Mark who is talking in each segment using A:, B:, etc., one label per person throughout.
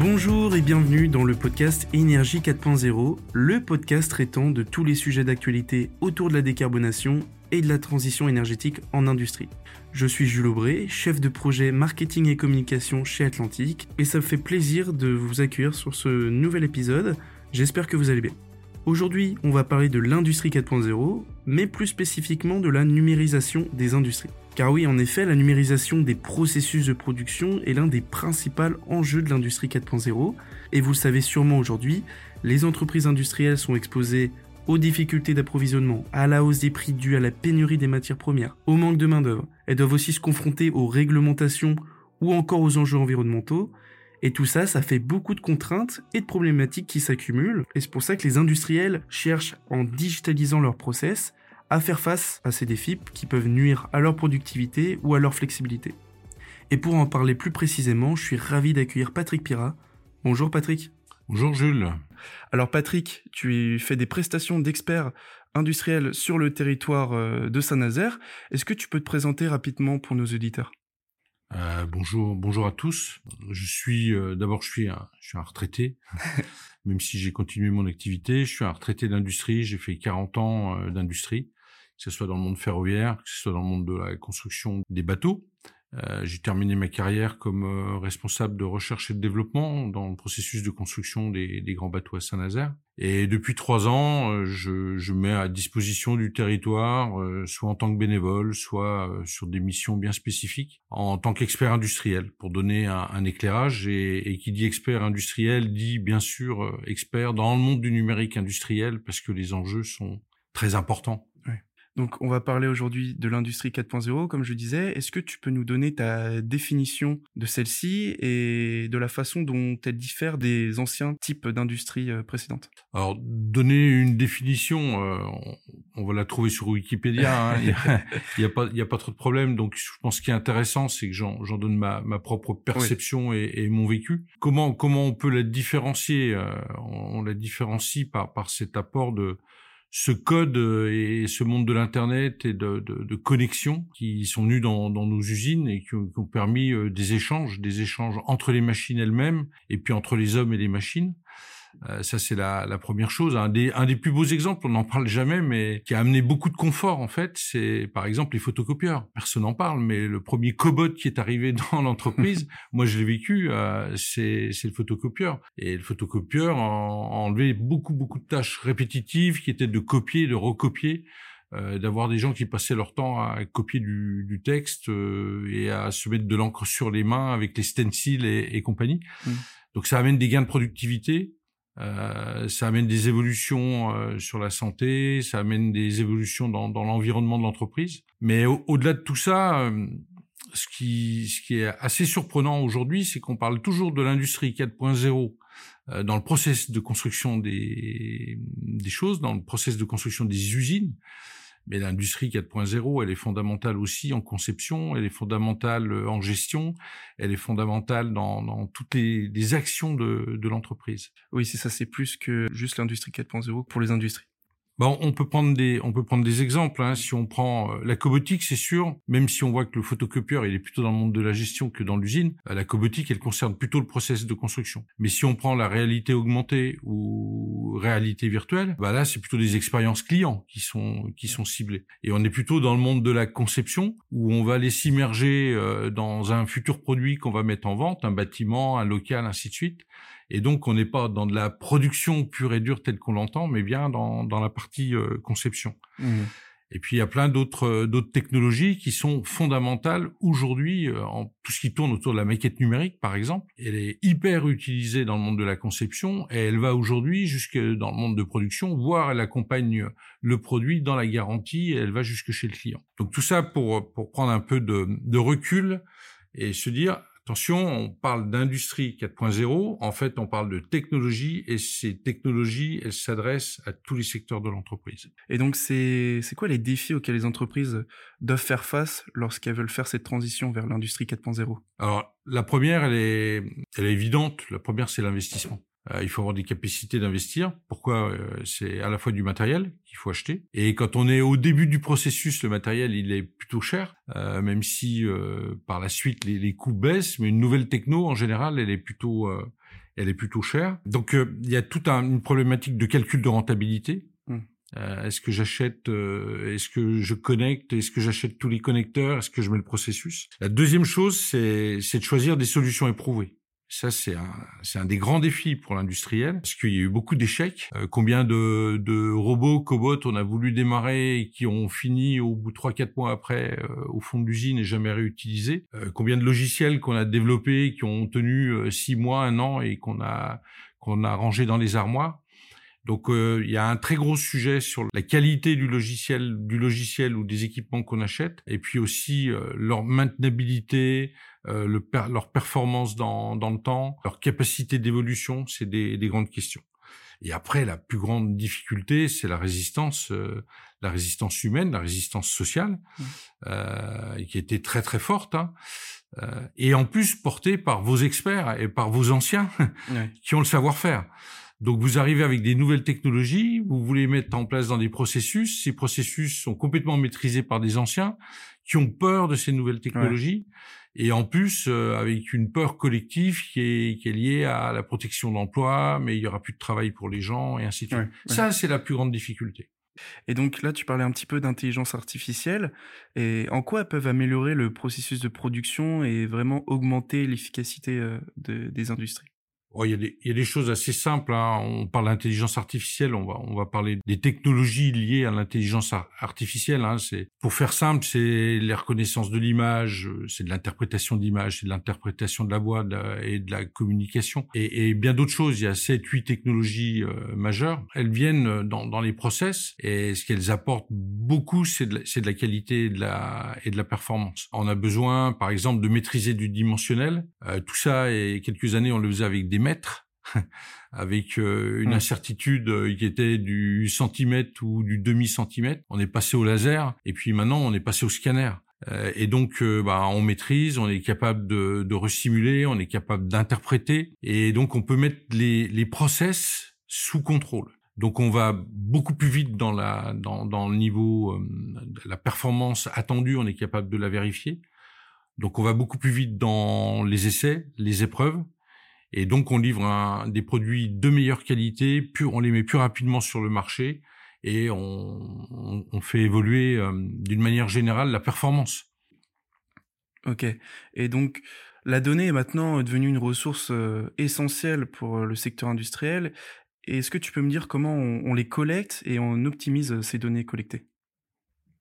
A: Bonjour et bienvenue dans le podcast Énergie 4.0, le podcast traitant de tous les sujets d'actualité autour de la décarbonation et de la transition énergétique en industrie. Je suis Jules Aubray, chef de projet marketing et communication chez Atlantique, et ça me fait plaisir de vous accueillir sur ce nouvel épisode. J'espère que vous allez bien. Aujourd'hui, on va parler de l'industrie 4.0, mais plus spécifiquement de la numérisation des industries. Car oui, en effet, la numérisation des processus de production est l'un des principaux enjeux de l'industrie 4.0, et vous le savez sûrement aujourd'hui, les entreprises industrielles sont exposées aux difficultés d'approvisionnement, à la hausse des prix dus à la pénurie des matières premières, au manque de main-d'œuvre. Elles doivent aussi se confronter aux réglementations ou encore aux enjeux environnementaux. Et tout ça, ça fait beaucoup de contraintes et de problématiques qui s'accumulent. Et c'est pour ça que les industriels cherchent, en digitalisant leurs process, à faire face à ces défis qui peuvent nuire à leur productivité ou à leur flexibilité. Et pour en parler plus précisément, je suis ravi d'accueillir Patrick Pira. Bonjour Patrick.
B: Bonjour Jules.
A: Alors Patrick, tu fais des prestations d'experts industriels sur le territoire euh, de Saint-Nazaire. Est-ce que tu peux te présenter rapidement pour nos auditeurs?
B: Euh, bonjour, bonjour à tous. Je suis euh, d'abord je suis un, je suis un retraité, même si j'ai continué mon activité. Je suis un retraité d'industrie. J'ai fait 40 ans d'industrie, que ce soit dans le monde ferroviaire, que ce soit dans le monde de la construction des bateaux. Euh, j'ai terminé ma carrière comme euh, responsable de recherche et de développement dans le processus de construction des, des grands bateaux à Saint-Nazaire. Et depuis trois ans, euh, je, je, mets à disposition du territoire, soit en tant que bénévole, soit sur des missions bien spécifiques, en tant qu'expert industriel, pour donner un, un éclairage. Et, et, qui dit expert industriel dit bien sûr expert dans le monde du numérique industriel, parce que les enjeux sont très importants.
A: Donc, on va parler aujourd'hui de l'industrie 4.0, comme je disais. Est-ce que tu peux nous donner ta définition de celle-ci et de la façon dont elle diffère des anciens types d'industrie euh, précédentes?
B: Alors, donner une définition, euh, on, va la trouver sur Wikipédia. Hein. il n'y a, a, pas trop de problème. Donc, je pense qu'il est intéressant, c'est que j'en donne ma, ma, propre perception et, et, mon vécu. Comment, comment on peut la différencier euh, On la différencie par, par cet apport de ce code euh, et ce monde de l'internet et de, de, de, connexion qui sont nus dans, dans nos usines et qui ont, qui ont permis euh, des échanges, des échanges entre les machines elles-mêmes et puis entre les hommes et les machines. Euh, ça, c'est la, la, première chose. Un des, un des plus beaux exemples, on n'en parle jamais, mais qui a amené beaucoup de confort, en fait, c'est par exemple les photocopieurs. Personne n'en parle, mais le premier cobot qui est arrivé dans l'entreprise, moi je l'ai vécu, euh, c'est le photocopieur. Et le photocopieur a, enlevé beaucoup, beaucoup de tâches répétitives qui étaient de copier, de recopier. Euh, d'avoir des gens qui passaient leur temps à copier du, du texte euh, et à se mettre de l'encre sur les mains avec les stencils et, et compagnie. Mmh. Donc ça amène des gains de productivité, euh, ça amène des évolutions euh, sur la santé, ça amène des évolutions dans, dans l'environnement de l'entreprise. Mais au-delà de tout ça, euh, ce, qui, ce qui est assez surprenant aujourd'hui, c'est qu'on parle toujours de l'industrie 4.0 euh, dans le process de construction des, des choses, dans le process de construction des usines. Mais l'industrie 4.0, elle est fondamentale aussi en conception, elle est fondamentale euh, en gestion, elle est fondamentale dans, dans toutes les, les, actions de, de l'entreprise.
A: Oui, c'est ça, c'est plus que juste l'industrie 4.0 pour les industries.
B: Bon, on peut prendre des, on peut prendre des exemples. Hein. Si on prend euh, la cobotique, c'est sûr, même si on voit que le photocopieur, il est plutôt dans le monde de la gestion que dans l'usine, euh, la cobotique, elle concerne plutôt le process de construction. Mais si on prend la réalité augmentée ou réalité virtuelle, bah là, c'est plutôt des expériences clients qui sont, qui sont ciblées. Et on est plutôt dans le monde de la conception, où on va aller s'immerger euh, dans un futur produit qu'on va mettre en vente, un bâtiment, un local, ainsi de suite. Et donc, on n'est pas dans de la production pure et dure telle qu'on l'entend, mais bien dans, dans la partie euh, conception. Mmh. Et puis, il y a plein d'autres euh, d'autres technologies qui sont fondamentales aujourd'hui, euh, en tout ce qui tourne autour de la maquette numérique, par exemple. Elle est hyper utilisée dans le monde de la conception et elle va aujourd'hui jusque dans le monde de production, voire elle accompagne le produit dans la garantie et elle va jusque chez le client. Donc, tout ça pour, pour prendre un peu de, de recul et se dire, Attention, on parle d'industrie 4.0, en fait on parle de technologie et ces technologies, elles s'adressent à tous les secteurs de l'entreprise.
A: Et donc c'est quoi les défis auxquels les entreprises doivent faire face lorsqu'elles veulent faire cette transition vers l'industrie 4.0
B: Alors la première, elle est, elle est évidente, la première c'est l'investissement. Euh, il faut avoir des capacités d'investir. Pourquoi euh, C'est à la fois du matériel qu'il faut acheter. Et quand on est au début du processus, le matériel il est plutôt cher, euh, même si par la suite les, les, coûts baissent. Mais une nouvelle techno en général, elle est plutôt elle est plutôt chère. Donc il y a toute une problématique de calcul de rentabilité. Mmh. est-ce que j'achète, est-ce que je connecte, est-ce que j'achète tous les connecteurs, est-ce que je mets le processus? La deuxième chose, c'est de choisir des solutions éprouvées. Ça, c'est un, un des grands défis pour l'industriel, parce qu'il y a eu beaucoup d'échecs. Euh, combien de, de robots, cobots on a voulu démarrer et qui ont fini au bout de trois, quatre mois après euh, au fond de l'usine et jamais réutilisés? Euh, combien de logiciels qu'on a développés qui ont tenu six mois, un an et qu'on a qu'on a rangé dans les armoires? Donc il y a un très gros sujet sur la qualité du logiciel, du logiciel ou des équipements qu'on achète, et puis aussi leur maintenabilité, euh, le leur performance dans, dans, le temps, leur capacité d'évolution, c'est des, des, grandes questions. Et après, la plus grande difficulté, c'est la résistance, euh, la résistance humaine, la résistance sociale, mmh. euh, qui était très très forte, hein. euh, et en plus portée par vos experts et par vos anciens, qui ont le savoir-faire. Donc vous arrivez avec des nouvelles technologies, vous voulez mettre en place dans des processus, ces processus sont complètement maîtrisés par des anciens qui ont peur de ces nouvelles technologies et en plus euh, avec une peur collective qui est, qui est liée à la protection de l'emploi, mais il y aura plus de travail pour les gens et ainsi de suite. Ça, c'est la plus grande difficulté.
A: Et donc là, tu parlais un petit peu d'intelligence artificielle. Et en quoi elles peuvent améliorer le processus de production et vraiment augmenter l'efficacité euh, des industries?
B: Oh, il, y a des, il y a des choses assez simples. Hein. On parle d'intelligence artificielle, on va, on va parler des technologies liées à l'intelligence artificielle. Hein. C'est pour faire simple, c'est les reconnaissances de l'image, euh, c'est de l'interprétation d'image, c'est de l'interprétation de la voix et de la communication, et, et bien d'autres choses. Il y a sept, huit technologies euh, majeures. Elles viennent dans, dans les process, et ce qu'elles apportent beaucoup, c'est de, de, la qualité et de la, et de la performance. On a besoin, par exemple, de maîtriser du dimensionnel. Euh, tout ça, et quelques années, on le faisait avec des mètres, avec euh, une incertitude euh, qui était du centimètre ou du demi-centimètre. On est passé au laser et puis maintenant on est passé au scanner. Euh, et donc, bah, on maîtrise, on est capable de, de resimuler, on est capable d'interpréter, et donc on peut mettre les, les process sous contrôle. Donc on va beaucoup plus vite dans la dans, dans le niveau la performance attendue, on est capable de la vérifier. Donc on va beaucoup plus vite dans les essais, les épreuves, et donc, on livre un, des produits de meilleure qualité, plus, on les met plus rapidement sur le marché et on, on, fait évoluer euh, d'une manière générale la performance.
A: Ok. Et donc, la donnée est maintenant devenue une ressource euh, essentielle pour le secteur industriel. Est-ce que tu peux me dire comment on, on les collecte et on optimise ces données collectées?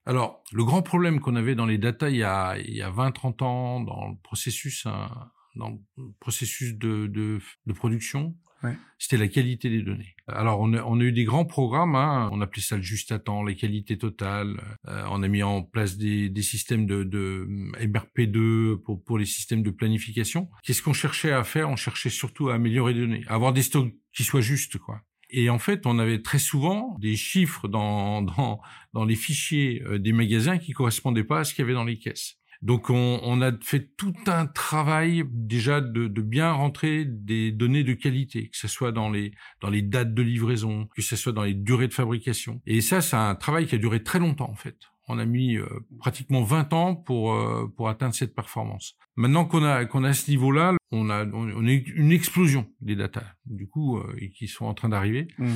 B: Alors, le grand problème qu'on avait dans les data il y a, a 20-30 ans, dans le processus hein, dans le processus de, de, de production, ouais. c'était la qualité des données. Alors on a, on a eu des grands programmes, hein, on appelait ça le juste à temps, les qualités totales. Euh, on a mis en place des, des systèmes de, de MRP2 pour, pour les systèmes de planification. Qu'est-ce qu'on cherchait à faire? On cherchait surtout à améliorer les données, à avoir des stocks qui soient justes, quoi. Et en fait, on avait très souvent des chiffres dans, dans, dans les fichiers euh, des magasins qui correspondaient pas à ce qu'il y avait dans les caisses. Donc on, on, a fait tout un travail déjà de, de, bien rentrer des données de qualité, que ce soit dans les dans les dates de livraison, que ce soit dans les durées de fabrication. Et ça, c'est un travail qui a duré très longtemps en fait. On a mis euh, pratiquement 20 ans pour euh, pour atteindre cette performance. Maintenant qu'on a qu'on a ce niveau-là, on a on a une explosion des datas du coup euh, qui sont en train d'arriver. Mmh.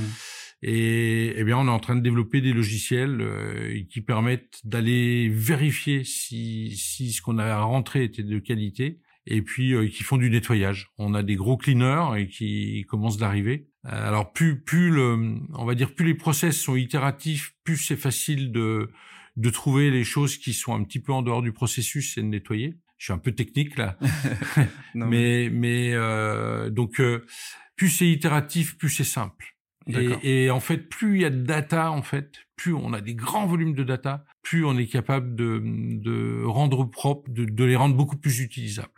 B: Et eh bien, on est en train de développer des logiciels euh, qui permettent d'aller vérifier si, si ce qu'on a rentré était de qualité et puis euh, qui font du nettoyage. On a des gros cleaners et qui commencent d'arriver. Euh, alors plus plus le, on va dire plus les process sont itératifs, plus c'est facile de de trouver les choses qui sont un petit peu en dehors du processus et de nettoyer. Je suis un peu technique là, mais mais euh, donc plus c'est itératif, plus c'est simple. Et, et, en fait, plus il y a de data, en fait, plus on a des grands volumes de data, plus on est capable de, de rendre propre, de, de les rendre beaucoup plus utilisables.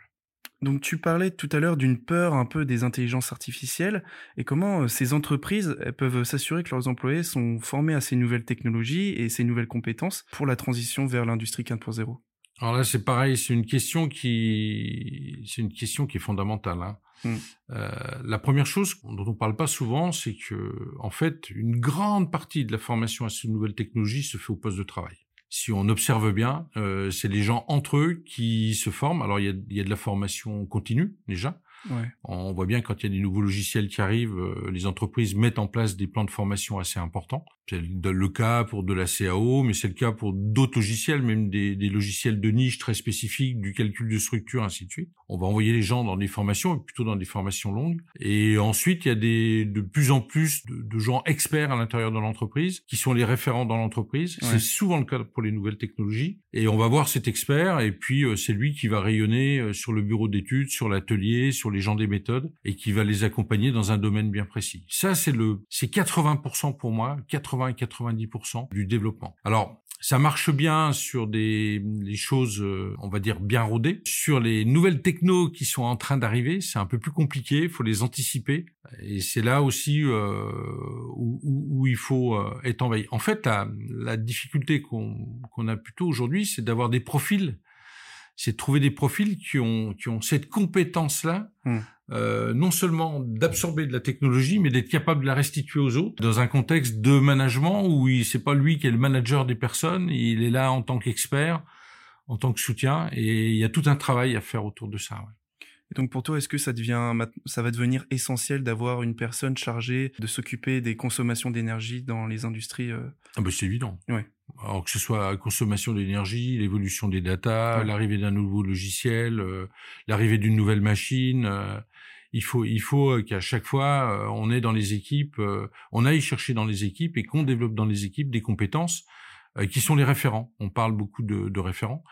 A: Donc tu parlais tout à l'heure d'une peur un peu des intelligences artificielles et comment euh, ces entreprises peuvent s'assurer que leurs employés sont formés à ces nouvelles technologies et ces nouvelles compétences pour la transition vers l'industrie 4.0.
B: Alors là, c'est pareil, c'est une question qui, c'est une question qui est fondamentale. Hein. Mmh. Euh, la première chose dont on parle pas souvent, c'est que, en fait, une grande partie de la formation à ces nouvelles technologies se fait au poste de travail. Si on observe bien, euh, c'est les gens entre eux qui se forment. Alors il y a, y a de la formation continue déjà, On voit bien quand il y a des nouveaux logiciels qui arrivent, euh, les entreprises mettent en place des plans de formation assez importants. C'est le cas pour de la CAO, mais c'est le cas pour d'autres logiciels, même des, des, logiciels de niche très spécifiques, du calcul de structure, ainsi de suite. On va envoyer les gens dans des formations, plutôt dans des formations longues. Et ensuite, il y a des, de plus en plus de, de gens experts à l'intérieur de l'entreprise, qui sont les référents dans l'entreprise. C'est souvent le cas pour les nouvelles technologies. Et on va voir cet expert, et puis euh, c'est lui qui va rayonner euh, sur le bureau d'études, sur l'atelier, sur les gens des méthodes, et qui va les accompagner dans un domaine bien précis. Ça, c'est le, c'est 80% pour moi, 80 et 90% du développement. Alors, ça marche bien sur des les choses, euh, on va dire, bien rodées. Sur les nouvelles technos qui sont en train d'arriver, c'est un peu plus compliqué, il faut les anticiper. Et c'est là aussi euh, où, il faut euh, être en veille. En fait, la, difficulté qu'on a plutôt aujourd'hui, c'est d'avoir des profils c'est de trouver des profils qui ont, qui ont cette compétence-là, hmm. euh, non seulement d'absorber de la technologie, mais d'être capable de la restituer aux autres dans un contexte de management où c'est pas lui qui est le manager des personnes, il est là en tant qu'expert, en tant que soutien, et il y a tout un travail à faire autour de ça. Ouais.
A: Et donc pour toi, est-ce que ça devient, ça va devenir essentiel d'avoir une personne chargée de s'occuper des consommations d'énergie dans les industries euh...
B: ah ben c'est évident. Ouais. Alors que ce soit la consommation d'énergie, l'évolution des datas, l'arrivée d'un nouveau logiciel, euh, l'arrivée d'une nouvelle machine, euh, il faut il faut euh, qu'à chaque fois on ait dans les équipes, on aille chercher dans les équipes et qu'on développe dans les équipes des compétences qui sont les référents. On parle beaucoup de, de référents.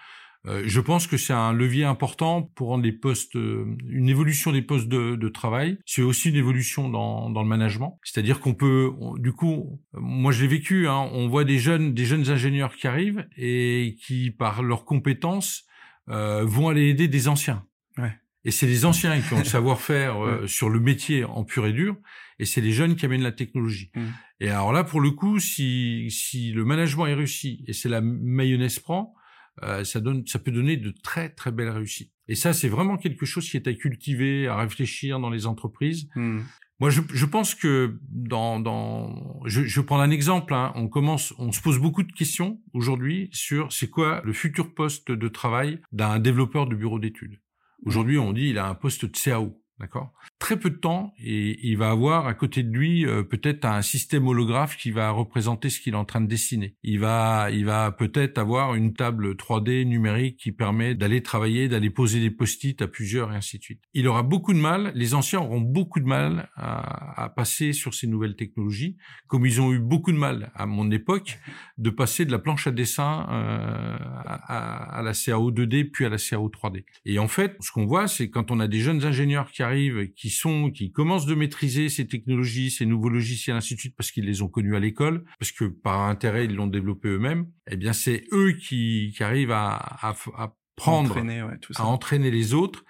B: Euh, je pense que c'est un levier important pour rendre les postes, euh, une évolution des postes de, de travail. C'est aussi une évolution dans, dans le management. C'est-à-dire qu'on peut, du coup, moi je l'ai vécu. Hein, on voit des jeunes, des jeunes ingénieurs qui arrivent et qui, par leurs compétences, euh, vont aller aider des anciens. Ouais. Et c'est les anciens qui ont le savoir-faire euh, sur le métier en pur et dur, et c'est les jeunes qui amènent la technologie. Mmh. Et alors là, pour le coup, si, si le management est réussi, et c'est la mayonnaise prend, euh, ça donne, ça peut donner de très très belles réussites. Et ça, c'est vraiment quelque chose qui est à cultiver, à réfléchir dans les entreprises. Hmm. Moi, je, je, pense que dans, dans je, je vais prendre un exemple. Hein. On commence, on se pose beaucoup de questions aujourd'hui sur c'est quoi le futur poste de travail d'un développeur de bureau d'études. Aujourd'hui, on dit il a un poste de CAO. D'accord? Très peu de temps et il va avoir à côté de lui euh, peut-être un système holographe qui va représenter ce qu'il est en train de dessiner. Il va il va peut-être avoir une table 3D numérique qui permet d'aller travailler, d'aller poser des post-it à plusieurs et ainsi de suite. Il aura beaucoup de mal, les anciens auront beaucoup de mal à, à passer sur ces nouvelles technologies, comme ils ont eu beaucoup de mal à mon époque de passer de la planche à dessin euh, à, à la CAO 2D puis à la CAO 3D. Et en fait, ce qu'on voit, c'est quand on a des jeunes ingénieurs qui arrivent qui sont, qui commencent de maîtriser ces technologies, ces nouveaux logiciels, ainsi de suite, parce qu'ils les ont connus à l'école, parce que par intérêt ils l'ont développé eux-mêmes. Eh bien, c'est eux qui, qui arrivent à, à, à prendre, entraîner, ouais, tout ça. à entraîner les autres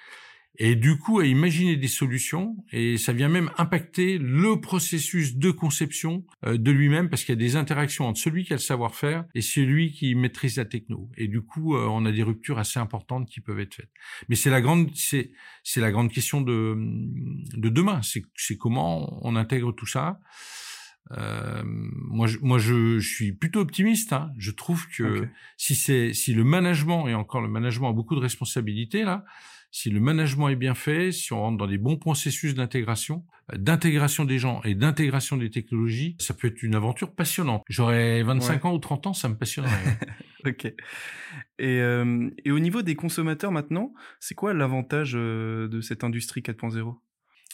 B: et du coup à imaginer des solutions et ça vient même impacter le processus de conception euh, de lui-même parce qu'il y a des interactions entre celui qui a le savoir-faire et celui qui maîtrise la techno et du coup euh, on a des ruptures assez importantes qui peuvent être faites mais c'est la grande c'est c'est la grande question de de demain c'est c'est comment on intègre tout ça euh, moi, je, moi, je, je, suis plutôt optimiste. Hein. Je trouve que si c'est si le management et encore le management a beaucoup de responsabilités là, si le management est bien fait, si on rentre dans des bons processus d'intégration, euh, d'intégration des gens et d'intégration des technologies, ça peut être une aventure passionnante. J'aurais 25 ans ou 30 ans, ça me passionnerait.
A: ok. Et, euh, et, au niveau des consommateurs maintenant, c'est quoi l'avantage euh, de cette industrie 4.0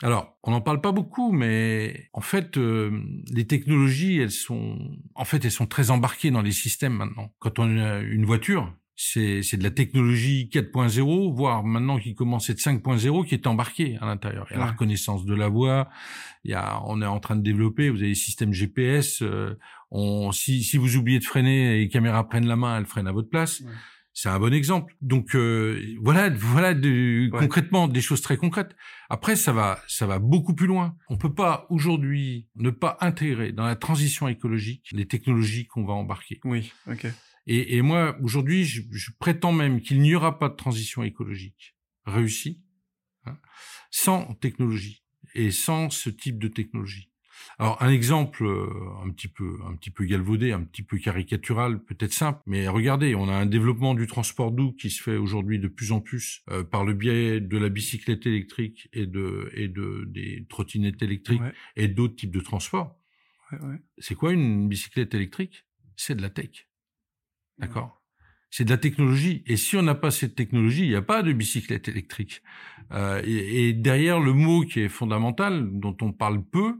B: alors, on n'en parle pas beaucoup, mais en fait, euh, les technologies, elles sont, en fait, elles sont très embarquées dans les systèmes maintenant. Quand on a une voiture, c'est de la technologie 4.0, voire maintenant qui commence à être 5.0, qui est embarquée à l'intérieur. Il y a la reconnaissance de la voix, il y a, on est en train de développer, vous avez des systèmes GPS, euh, on, si, si vous oubliez de freiner et les caméras prennent la main, elles freinent à votre place. C'est un bon exemple. Donc euh, voilà, voilà de, concrètement des choses très concrètes. Après, ça va, ça va beaucoup plus loin. On peut pas aujourd'hui ne pas intégrer dans la transition écologique les technologies qu'on va embarquer.
A: Oui, ok.
B: Et, et moi, aujourd'hui, je, je, prétends même qu'il n'y aura pas de transition écologique réussie hein, sans technologie et sans ce type de technologie. Alors un exemple euh, un petit peu un petit peu galvaudé, un petit peu caricatural, peut-être simple, mais regardez, on a un développement du transport doux qui se fait aujourd'hui de plus en plus euh, par le biais de la bicyclette électrique et de et de des trottinettes électriques et d'autres types de transports. C'est quoi une bicyclette électrique? C'est de la tech. D'accord c'est de la technologie. Et si on n'a pas cette technologie, il n'y a pas de bicyclette électrique. Euh, et, derrière le mot qui est fondamental, dont on parle peu,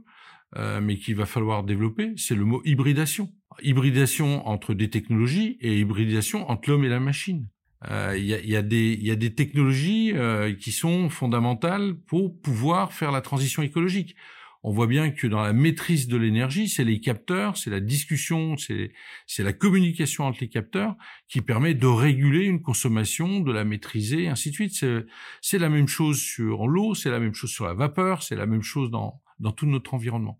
B: euh, mais qu'il va falloir développer, c'est le mot hybridation. Hybridation entre des technologies et hybridation entre l'homme et la machine. Euh, il y, a, y, a y, a, des technologies euh, qui sont fondamentales pour pouvoir faire la transition écologique. On voit bien que dans la maîtrise de l'énergie, c'est les capteurs, c'est la discussion, c'est la communication entre les capteurs qui permet de réguler une consommation, de la maîtriser, et ainsi de suite. C'est la même chose sur l'eau, c'est la même chose sur la vapeur, c'est la même chose dans, dans tout notre environnement.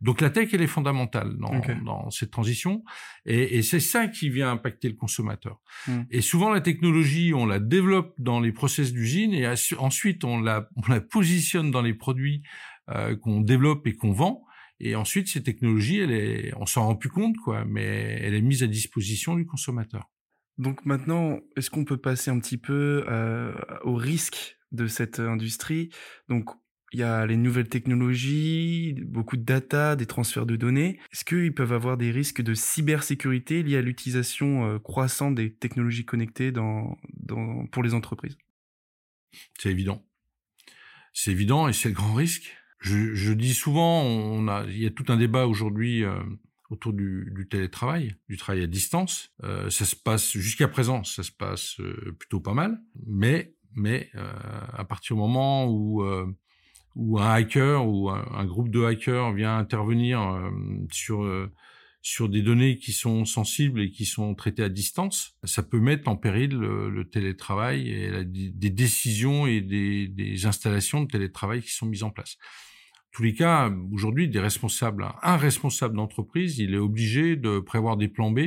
B: Donc la tech, elle est fondamentale dans, dans cette transition, et, et c'est ça qui vient impacter le consommateur. Hmm. Et souvent la technologie, on la développe dans les process d'usine, et ensuite on la, on la positionne dans les produits euh, qu'on développe et qu'on vend. Et ensuite, ces technologies, elle est, on s'en rend plus compte, quoi, mais elle est mise à disposition du consommateur.
A: Donc maintenant, est-ce qu'on peut passer un petit peu euh, au risque de cette industrie? Donc il y a les nouvelles technologies, beaucoup de data, des transferts de données. Est-ce qu'ils peuvent avoir des risques de cybersécurité liés à l'utilisation euh, croissante des technologies connectées dans, dans, pour les entreprises?
B: C'est évident. C'est évident et c'est le grand risque. Je, je, dis souvent, on a, il y a tout un débat aujourd'hui euh, autour du, du, télétravail, du travail à distance. Euh, ça se passe jusqu'à présent, ça se passe plutôt pas mal, mais mais à partir du moment où où un hacker ou un, groupe de hackers vient intervenir euh, sur euh, sur des données qui sont sensibles et qui sont traitées à distance, ça peut mettre en péril le, télétravail et la, des décisions et des, des, installations de télétravail qui sont mises en place. Tous les cas, aujourd'hui, des responsables, un responsable d'entreprise, il est obligé de prévoir des plans B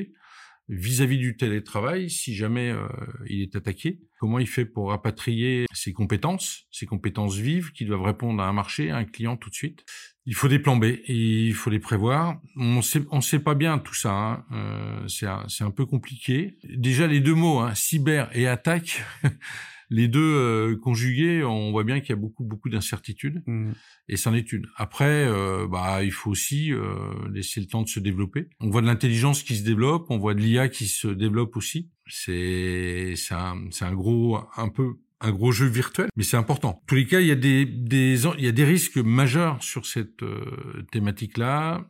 B: vis-à-vis du télétravail, si jamais euh, il est attaqué, comment il fait pour rapatrier ses compétences, ses compétences vives qui doivent répondre à un marché, à un client tout de suite? Il faut des plans B, il faut les prévoir. On sait, on sait pas bien tout ça, hein. euh, c'est un, un, peu compliqué. Déjà les deux mots, hein, cyber et attaque. les deux euh, conjugués, on voit bien qu'il y a beaucoup beaucoup d'incertitudes mmh. et c'en est une. Après, euh, bah il faut aussi euh, laisser le temps de se développer. On voit de l'intelligence qui se développe, on voit de l'IA qui se développe aussi. C'est c'est un c'est un gros un peu un gros jeu virtuel, mais c'est important. En tous les cas, il y a des, des il y a des risques majeurs sur cette thématique-là.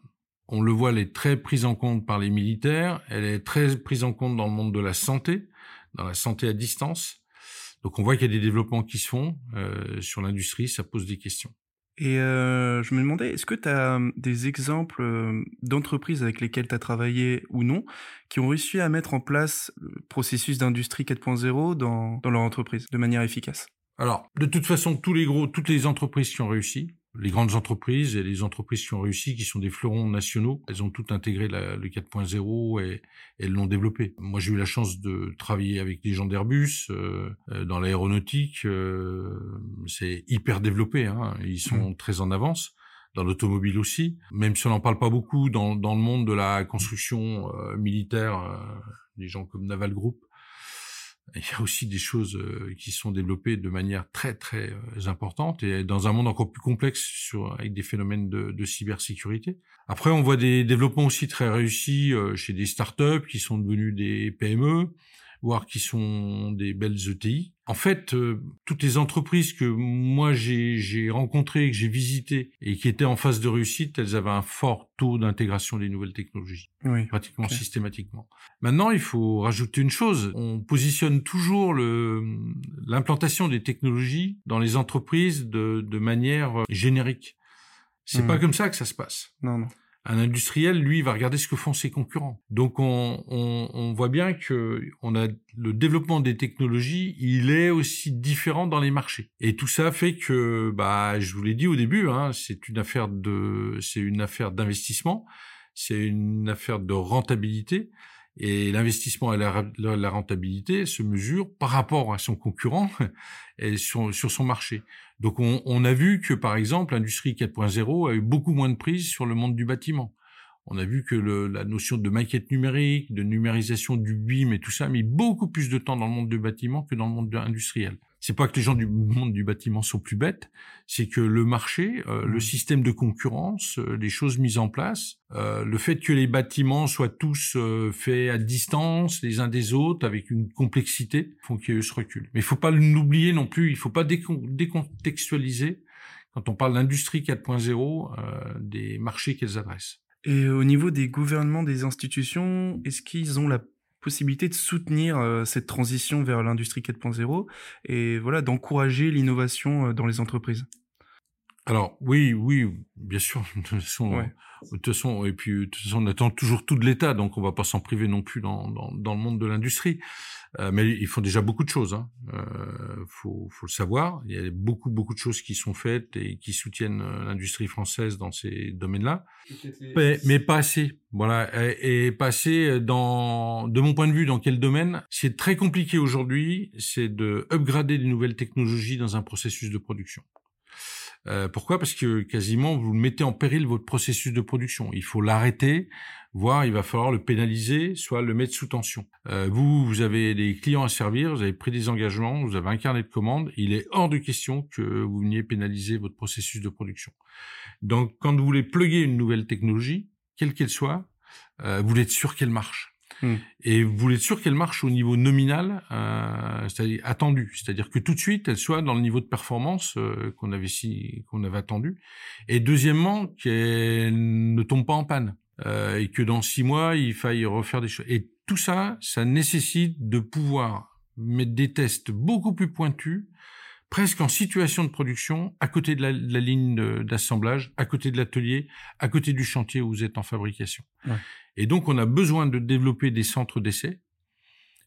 B: On le voit, elle est très prise en compte par les militaires, elle est très prise en compte dans le monde de la santé, dans la santé à distance. Donc on voit qu'il y a des développements qui se font euh, sur l'industrie, ça pose des questions.
A: Et euh, je me demandais, est-ce que tu as hum, des exemples euh, d'entreprises avec lesquelles tu as travaillé ou non, qui ont réussi à mettre en place le processus d'industrie 4.0 dans, dans leur entreprise de manière efficace?
B: Alors, de toute façon, tous les gros, toutes les entreprises qui ont réussi, les grandes entreprises et les entreprises qui ont réussi, qui sont des fleurons nationaux, elles ont toutes intégré la, le 4.0 et, elles l'ont développé. Moi, j'ai eu la chance de travailler avec des gens d'Airbus euh, euh dans l'aéronautique. Euh, c'est hyper développé. Hein, ils sont mmh. très en avance. Dans l'automobile aussi, même si on n'en parle pas beaucoup dans, dans le monde de la construction euh, militaire, euh, des gens comme Naval Group il y a aussi des choses euh, qui sont développées de manière très très euh, importante et dans un monde encore plus complexe sur avec des phénomènes de, de cybersécurité. Après, on voit des développements aussi très réussis euh, chez des startups qui sont devenus des PME voire qui sont des belles ETI. En fait, euh, toutes les entreprises que moi j'ai rencontrées, que j'ai visitées et qui étaient en phase de réussite, elles avaient un fort taux d'intégration des nouvelles technologies, oui, pratiquement systématiquement. Maintenant, il faut rajouter une chose. On positionne toujours l'implantation des technologies dans les entreprises de, de manière euh, générique. C'est pas mmh. comme ça que ça se passe.
A: Non, non.
B: Un industriel, lui, va regarder ce que font ses concurrents. Donc, on, on, on voit bien que a le développement des technologies, il est aussi différent dans les marchés. Et tout ça fait que, bah, je vous l'ai dit au début, hein, c'est une affaire de, c'est une affaire d'investissement, c'est une affaire de rentabilité. Et l'investissement et la, rentabilité se mesurent par rapport à son concurrent et sur, son marché. Donc on, a vu que par exemple l'industrie 4.0 a eu beaucoup moins de prise sur le monde du bâtiment. On a vu que la notion de maquette numérique, de numérisation du BIM et tout ça a mis beaucoup plus de temps dans le monde du bâtiment que dans le monde industriel c'est pas que les gens du monde du bâtiment sont plus bêtes, c'est que le marché, euh, le mmh. système de concurrence, euh, les choses mises en place, euh, le fait que les bâtiments soient tous faits à distance les uns des autres avec une complexité font qu'il y ait eu ce recul. Mais il faut pas l'oublier non plus, il faut pas décontextualiser quand on parle d'industrie 4.0 des marchés qu'elles adressent.
A: Et au niveau des gouvernements, des institutions, est-ce qu'ils ont la possibilité de soutenir euh, cette transition vers l'industrie 4.0 et voilà d'encourager l'innovation euh, dans les entreprises.
B: Alors oui, oui, bien sûr. De toute façon, de toute façon, et puis de toute façon, on attend toujours tout de l'État, donc on va pas s'en priver non plus dans, dans, dans le monde de l'industrie. Euh, mais ils font déjà beaucoup de choses. Hein. Euh, faut, faut le savoir. Il y a beaucoup, beaucoup de choses qui sont faites et qui soutiennent euh, l'industrie française dans ces domaines-là. Mais, mais, pas assez. Voilà. Et, et, pas assez dans, de mon point de vue, dans quel domaine? C'est très compliqué aujourd'hui. C'est de upgrader les nouvelles technologies dans un processus de production. Euh, pourquoi? Parce que quasiment vous mettez en péril votre processus de production. Il faut l'arrêter, voire il va falloir le pénaliser, soit le mettre sous tension. Euh, vous, vous avez des clients à servir, vous avez pris des engagements, vous avez un carnet de commandes. Il est hors de question que vous veniez pénaliser votre processus de production. Donc, quand vous voulez plugger une nouvelle technologie, quelle qu'elle soit, euh, vous voulez être sûr qu'elle marche? Hmm. Et vous voulez être sûr qu'elle marche au niveau nominal, euh, c'est-à-dire attendu, c'est-à-dire que tout de suite elle soit dans le niveau de performance euh, qu'on avait si qu'on avait attendu. Et deuxièmement, qu'elle ne tombe pas en panne euh, et que dans six mois il faille refaire des choses. Et tout ça, ça nécessite de pouvoir mettre des tests beaucoup plus pointus presque en situation de production, à côté de la, ligne d'assemblage, à côté de l'atelier, à côté du chantier où vous êtes en fabrication. Et donc, on a besoin de développer des centres d'essai,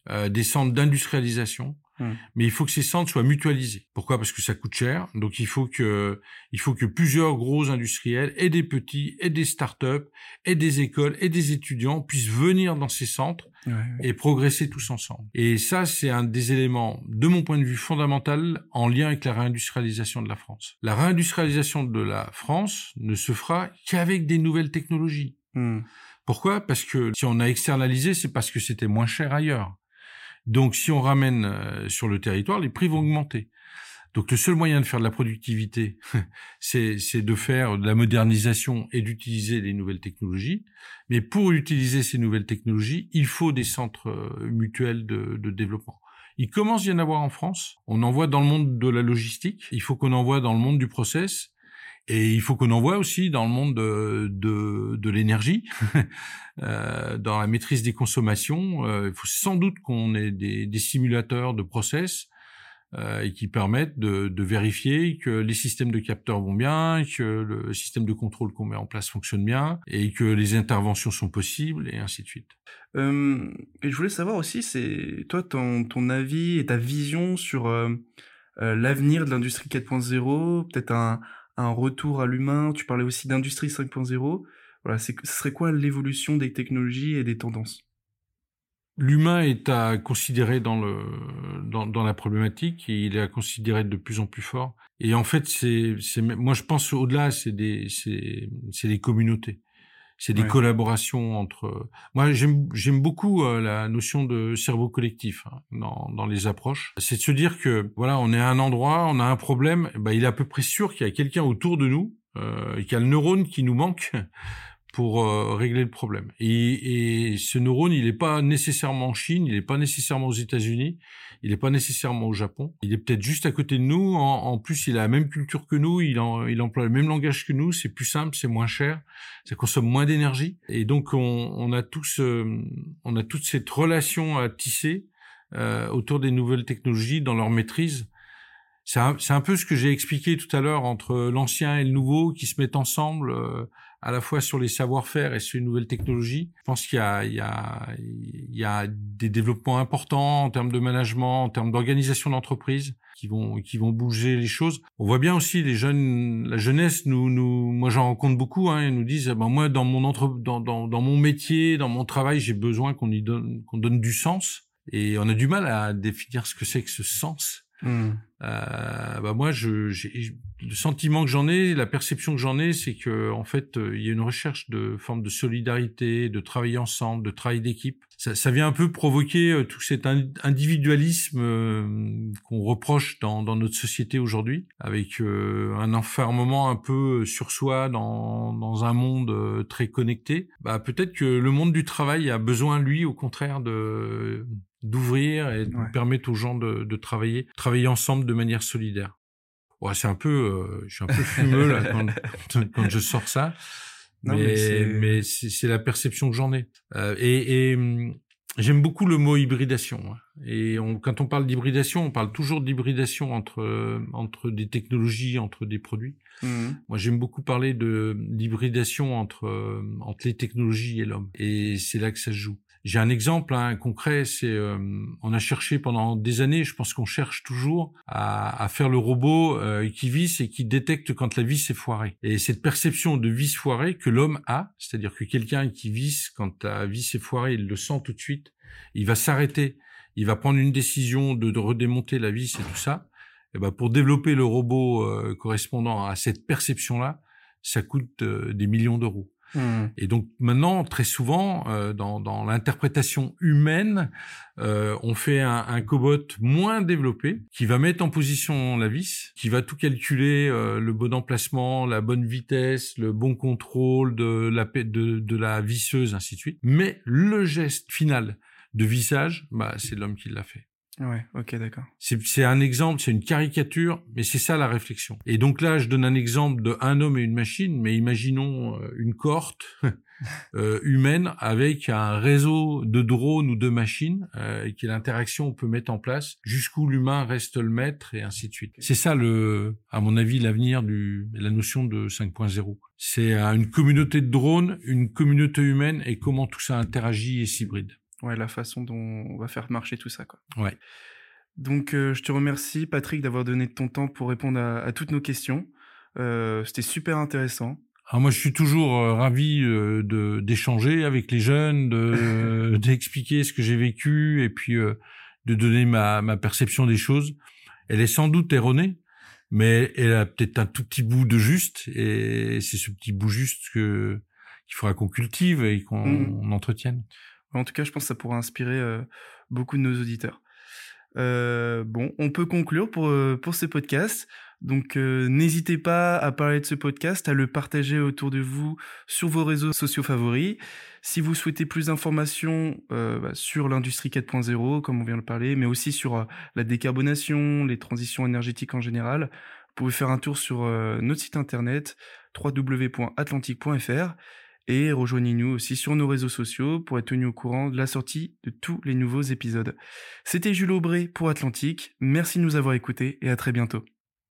B: euh, des centres d'industrialisation, Mmh. Mais il faut que ces centres soient mutualisés. Pourquoi? Parce que ça coûte cher. Donc il faut que il faut que plusieurs gros industriels et des petits et des startups et des écoles et des étudiants puissent venir dans ces centres et progresser tous ensemble. Et ça c'est un des éléments de mon point de vue fondamental en lien avec la réindustrialisation de la France. La réindustrialisation de la France ne se fera qu'avec des nouvelles technologies. Mmh. Pourquoi? Parce que si on a externalisé, c'est parce que c'était moins cher ailleurs. Donc, si on ramène euh, sur le territoire, les prix vont augmenter. Donc, le seul moyen de faire de la productivité, c'est de faire de la modernisation et d'utiliser les nouvelles technologies. Mais pour utiliser ces nouvelles technologies, il faut des centres euh, mutuels de, de développement. Il commence à y en avoir en France. On en voit dans le monde de la logistique. Il faut qu'on en voit dans le monde du process. Et il faut qu'on en voit aussi dans le monde de, de, de l'énergie, euh, dans la maîtrise des consommations. Euh, il faut sans doute qu'on ait des, des, simulateurs de process euh, et qui permettent de, de, vérifier que les systèmes de capteurs vont bien, que le système de contrôle qu'on met en place fonctionne bien et que les interventions sont possibles et ainsi de suite.
A: Euh, et je voulais savoir aussi, c'est toi ton, ton avis et ta vision sur euh, l'avenir de l'industrie 4.0, peut-être un un retour à l'humain. Tu parlais aussi d'industrie 5.0. Voilà, ce serait quoi l'évolution des technologies et des tendances?
B: L'humain est à considérer dans le dans, la problématique il est à considérer de plus en plus fort. Et en fait, c'est c'est moi je pense au-delà, c'est des c'est c'est des communautés c'est des collaborations entre. Moi, j'aime j'aime beaucoup euh, la notion de cerveau collectif hein, dans dans les approches. C'est de se dire que voilà, on est à un endroit, on a un problème, bah, il est à peu près sûr qu'il y a quelqu'un autour de nous, euh, qu'il y a le neurone qui nous manque pour euh, régler le problème. Et, et, ce neurone, il n'est pas nécessairement en Chine, il n'est pas nécessairement aux États-Unis, il n'est pas nécessairement au Japon. Il est peut-être juste à côté de nous. En, plus, il a la même culture que nous, il, en, il emploie le même langage que nous. C'est plus simple, c'est moins cher, ça consomme moins d'énergie. Et donc, on, on, a tous, on a toute cette relation à tisser euh, autour des nouvelles technologies dans leur maîtrise. C'est un, un, peu ce que j'ai expliqué tout à l'heure entre l'ancien et le nouveau qui se mettent ensemble. À la fois sur les savoir-faire et sur les nouvelles technologies. Je pense qu'il y a, il y a, il y a des développements importants en termes de management, en termes d'organisation d'entreprise qui vont qui vont bouger les choses. On voit bien aussi les jeunes, la jeunesse nous nous, moi j'en rencontre beaucoup, hein, ils nous disent, ben moi dans mon entre, dans, dans dans mon métier, dans mon travail, j'ai besoin qu'on y donne qu'on donne du sens et on a du mal à définir ce que c'est que ce sens. Hmm. Euh, bah moi, je, le sentiment que j'en ai, la perception que j'en ai, c'est que en fait, euh, il y a une recherche de forme de solidarité, de travail ensemble, de travail d'équipe. Ça, ça, vient un peu provoquer euh, tout cet individualisme euh, qu'on reproche dans, dans, notre société aujourd'hui, avec un enfermement un peu sur soi dans, dans un monde très connecté. Bah, peut-être que le monde du travail a besoin, lui, au contraire, de d'ouvrir et de permettre aux gens de, de, travailler, travailler ensemble de manière solidaire. Ouais, c'est un peu, euh, je suis un peu fumeux là quand, quand, je sors ça, mais mais c'est la perception que j'en ai. Euh, et, et hum, j'aime beaucoup le mot hybridation. Hein. Et on, quand on parle d'hybridation, on parle toujours d'hybridation entre entre des technologies, entre des produits. Mmh. Moi, j'aime beaucoup parler de l'hybridation entre entre les technologies et l'homme. Et c'est là que ça se joue. J'ai un exemple hein, concret, c'est euh, on a cherché pendant des années, je pense qu'on cherche toujours à, à, faire le robot euh, qui visse et qui détecte quand la vis est foirée. Et cette perception de vis foirée que l'homme a, c'est-à-dire que quelqu'un qui visse quand la vis est foirée, il le sent tout de suite, il va s'arrêter, il va prendre une décision de, de redémonter la vis et tout ça. Et ben pour développer le robot euh, correspondant à cette perception-là, ça coûte des millions d'euros. Mmh. Et donc maintenant, très souvent, euh, dans, dans l'interprétation humaine, euh, on fait un, un, cobot moins développé qui va mettre en position la vis, qui va tout calculer, euh, le bon emplacement, la bonne vitesse, le bon contrôle de la, de, de la visseuse, ainsi de suite. Mais le geste final de vissage, bah, c'est l'homme qui l'a fait.
A: Ouais, ok, d'accord.
B: C'est un exemple, c'est une caricature, mais c'est ça la réflexion. Et donc là, je donne un exemple de un homme et une machine, mais imaginons euh, une cohorte euh, humaine avec un réseau de drones ou de machines, euh, et quelle interaction on peut mettre en place, jusqu'où l'humain reste le maître, et ainsi de suite. C'est ça, le, à mon avis, l'avenir du, la notion de 5.0. C'est une communauté de drones, une communauté humaine, et comment tout ça interagit et s'hybride
A: ouais, la façon dont on va faire marcher tout ça. Quoi.
B: Ouais.
A: Donc, euh, je te remercie, Patrick, d'avoir donné ton temps pour répondre à, toutes nos questions. Euh, C'était super intéressant.
B: Alors moi, je suis toujours euh, ravi euh, de d'échanger avec les jeunes, de d'expliquer ce que j'ai vécu et puis de donner ma, ma perception des choses. Elle est sans doute erronée, mais elle a peut-être un tout petit bout de juste, et c'est ce petit bout juste que qu'il faudra qu'on cultive et qu'on mmh. entretienne.
A: En tout cas, je pense que ça pourra inspirer euh, beaucoup de nos auditeurs. Euh, bon, on peut conclure pour, euh, pour ce podcast. Donc n'hésitez pas à parler de ce podcast, à le partager autour de vous sur vos réseaux sociaux favoris. Si vous souhaitez plus d'informations bah, sur l'industrie 4.0, comme on vient de parler, mais aussi sur la décarbonation, les transitions énergétiques en général, vous pouvez faire un tour sur notre site internet www.atlantique.fr et rejoignez-nous aussi sur nos réseaux sociaux pour être tenu au courant de la sortie de tous les nouveaux épisodes. C'était Jules Aubray pour Atlantique. Merci de nous avoir écoutés et à très bientôt.